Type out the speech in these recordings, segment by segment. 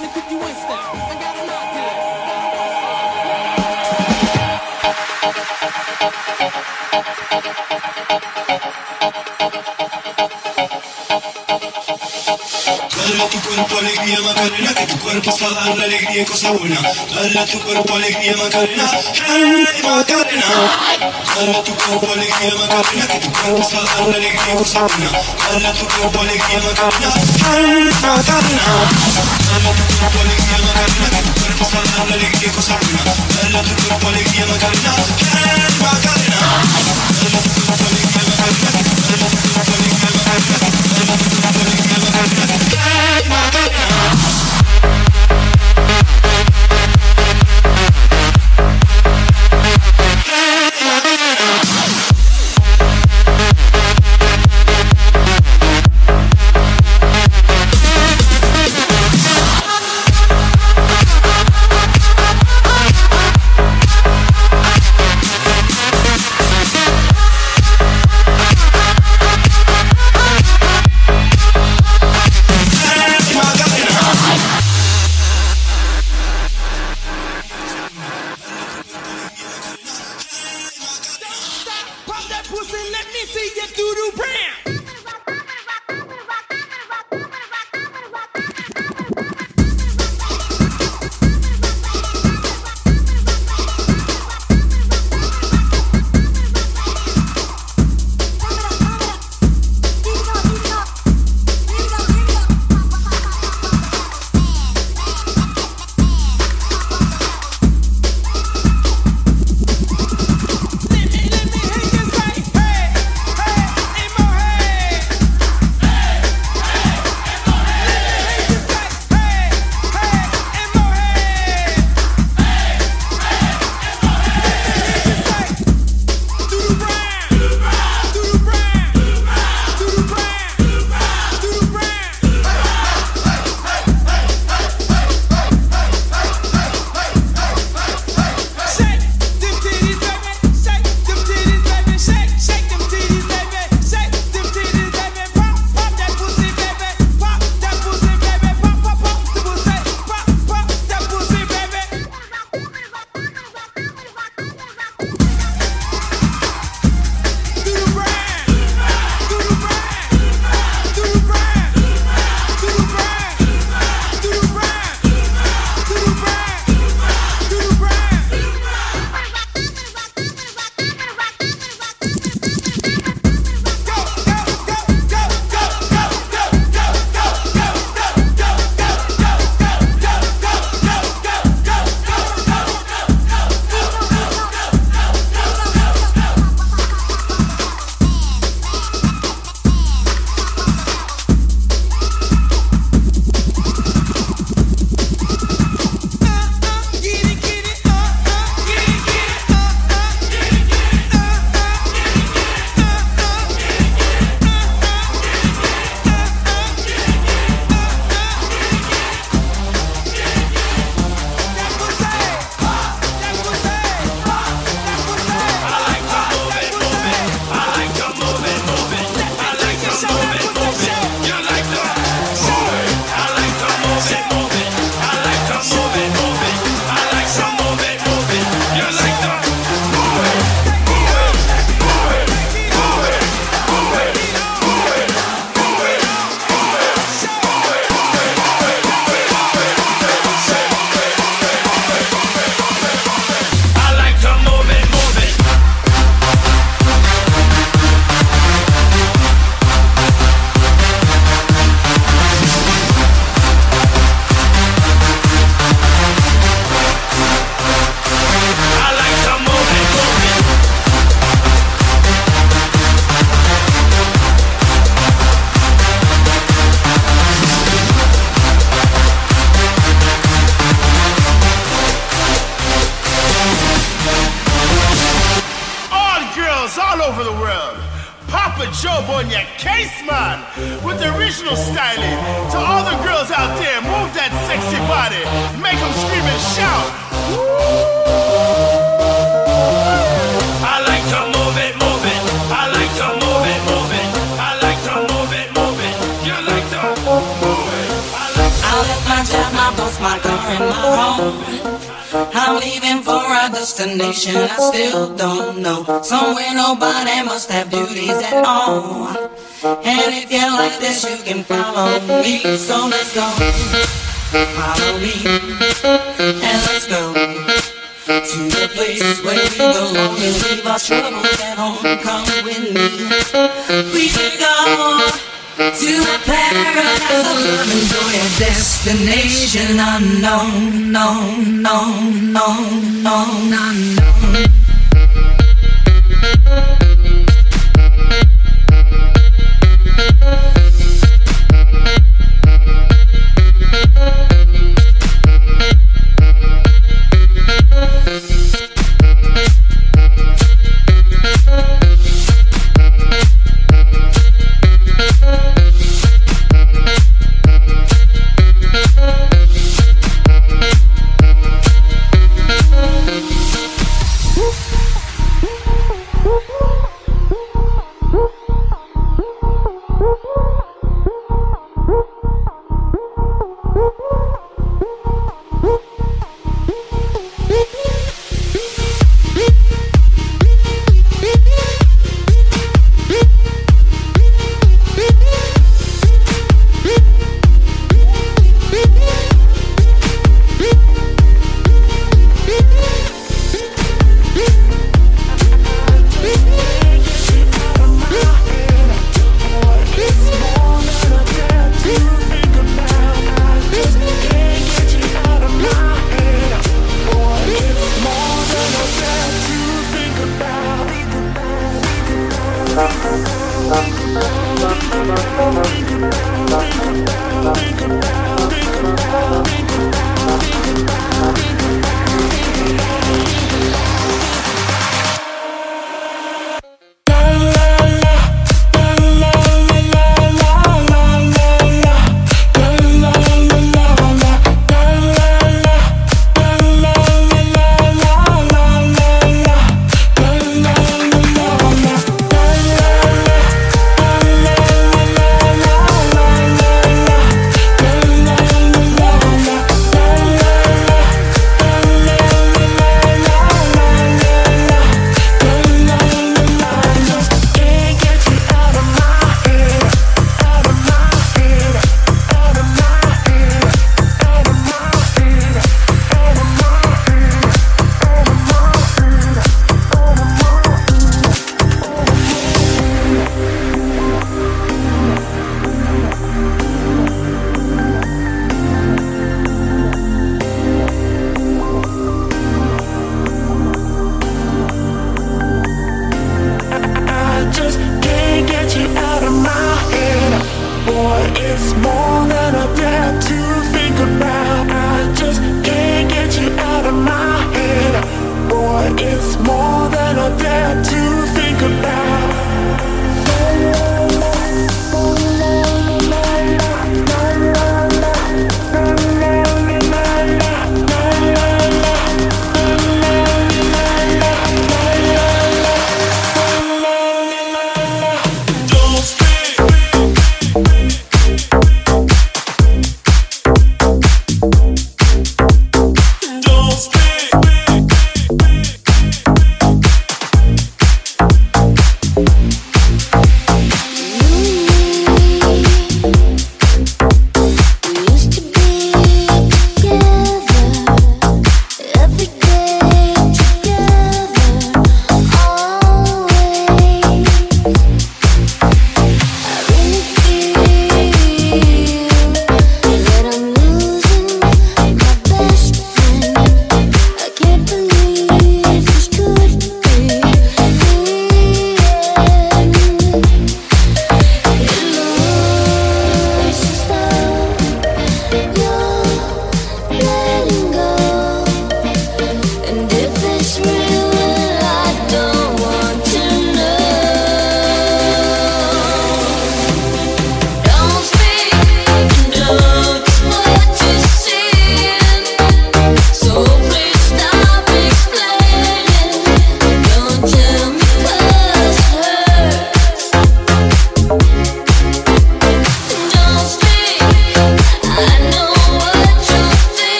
Sonic if you want. va a dar la alegría y cosa buena. Dale a tu cuerpo alegría, Macarena. Hey, Macarena. Dale a tu cuerpo alegría, Macarena. Que tu cuerpo va a dar la alegría cosa buena. Dale a tu cuerpo alegría, Macarena. Hey, Macarena. Dale a tu cuerpo alegría, Macarena. Que tu cuerpo va a dar la alegría cosa buena. Dale a tu cuerpo alegría, Macarena. Hey, Macarena. Dale a tu cuerpo alegría, Macarena. Que tu cuerpo alegría. so let's go. Follow me, and let's go to the place where we belong and leave our troubles at home. Come with me, we can go to a paradise of love and joy, a destination unknown.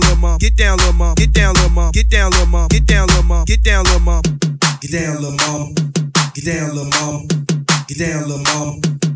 little mom. Get down, little mom. Get down, little mom. Get down, little mom. Get down, little mom. Get down, little mom. Get down, little mom. Get down, little mom. Get down, little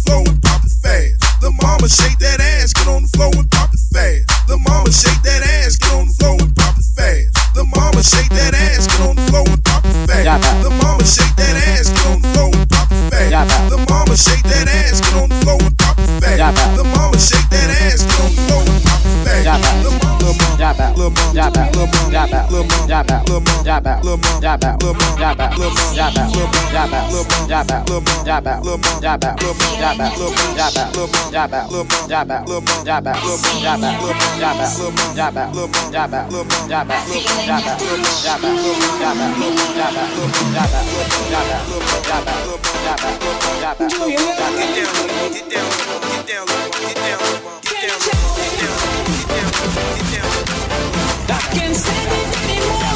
floor and pop it fast. The mama shake that ass, get on the floor and pop it fast. The mama shake that ass, get on the floor and pop it fast. The mama shake that ass, get on the floor and pop it fast. The mama shake that ass, get on the floor The mama shake that ass, get on the floor and pop it fast. The mama shake that ass, get on the floor and pop it fast. The mama Lil' mom, lil' mom, lil' mom, lil' mom, lil' mom, lil' mom, lil' mom, lil' mom, lil' mom, lil' mom, lil' mom, lil' mom, Get down, get down, get down, get down, get down, get down, get down, get down. I can't stand it anymore.